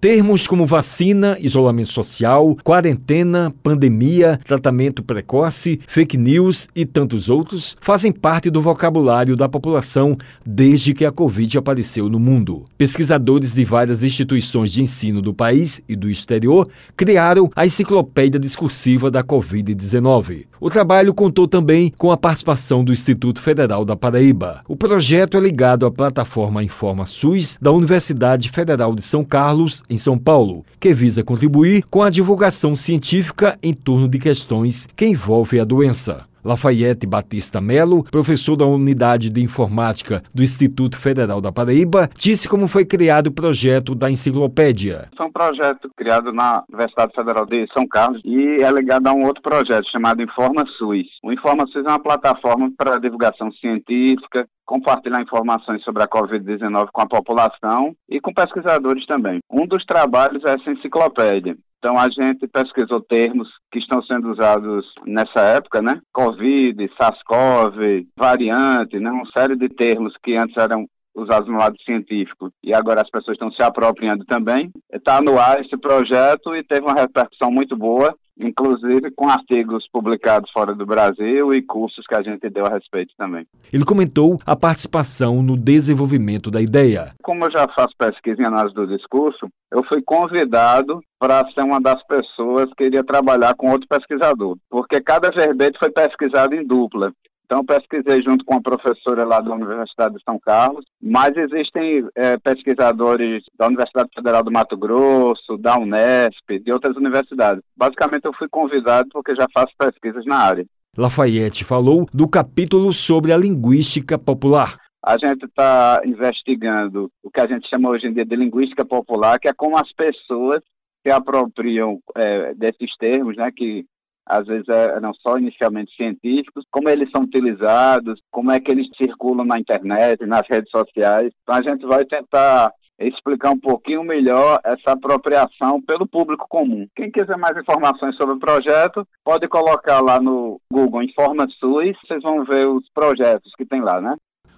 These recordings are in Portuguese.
Termos como vacina, isolamento social, quarentena, pandemia, tratamento precoce, fake news e tantos outros fazem parte do vocabulário da população desde que a Covid apareceu no mundo. Pesquisadores de várias instituições de ensino do país e do exterior criaram a enciclopédia discursiva da Covid-19. O trabalho contou também com a participação do Instituto Federal da Paraíba. O projeto é ligado à plataforma Informa SUS da Universidade Federal de São Carlos em São Paulo, que visa contribuir com a divulgação científica em torno de questões que envolvem a doença. Lafayette Batista Melo, professor da Unidade de Informática do Instituto Federal da Paraíba, disse como foi criado o projeto da enciclopédia. É um projeto criado na Universidade Federal de São Carlos e é ligado a um outro projeto chamado Informa SUS. O Informa SUS é uma plataforma para divulgação científica, compartilhar informações sobre a Covid-19 com a população e com pesquisadores também. Um dos trabalhos é essa enciclopédia. Então a gente pesquisou termos que estão sendo usados nessa época, né? Covid, SARS-CoV, variante, né? Uma série de termos que antes eram usados no lado científico e agora as pessoas estão se apropriando também. Está no ar esse projeto e teve uma repercussão muito boa inclusive com artigos publicados fora do Brasil e cursos que a gente deu a respeito também. Ele comentou a participação no desenvolvimento da ideia. Como eu já faço pesquisa em análise do discurso, eu fui convidado para ser uma das pessoas que iria trabalhar com outro pesquisador, porque cada verbete foi pesquisado em dupla. Então, pesquisei junto com a professora lá da Universidade de São Carlos, mas existem é, pesquisadores da Universidade Federal do Mato Grosso, da Unesp, de outras universidades. Basicamente, eu fui convidado porque já faço pesquisas na área. Lafayette falou do capítulo sobre a linguística popular. A gente está investigando o que a gente chama hoje em dia de linguística popular, que é como as pessoas se apropriam é, desses termos, né, que às vezes é, eram só inicialmente científicos, como eles são utilizados, como é que eles circulam na internet, nas redes sociais. Então a gente vai tentar explicar um pouquinho melhor essa apropriação pelo público comum. Quem quiser mais informações sobre o projeto, pode colocar lá no Google Informa SUS, vocês vão ver os projetos que tem lá, né?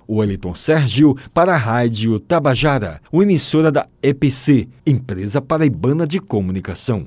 O Eliton Sérgio para a Rádio Tabajara, uma emissora da EPC, Empresa Paraibana de Comunicação.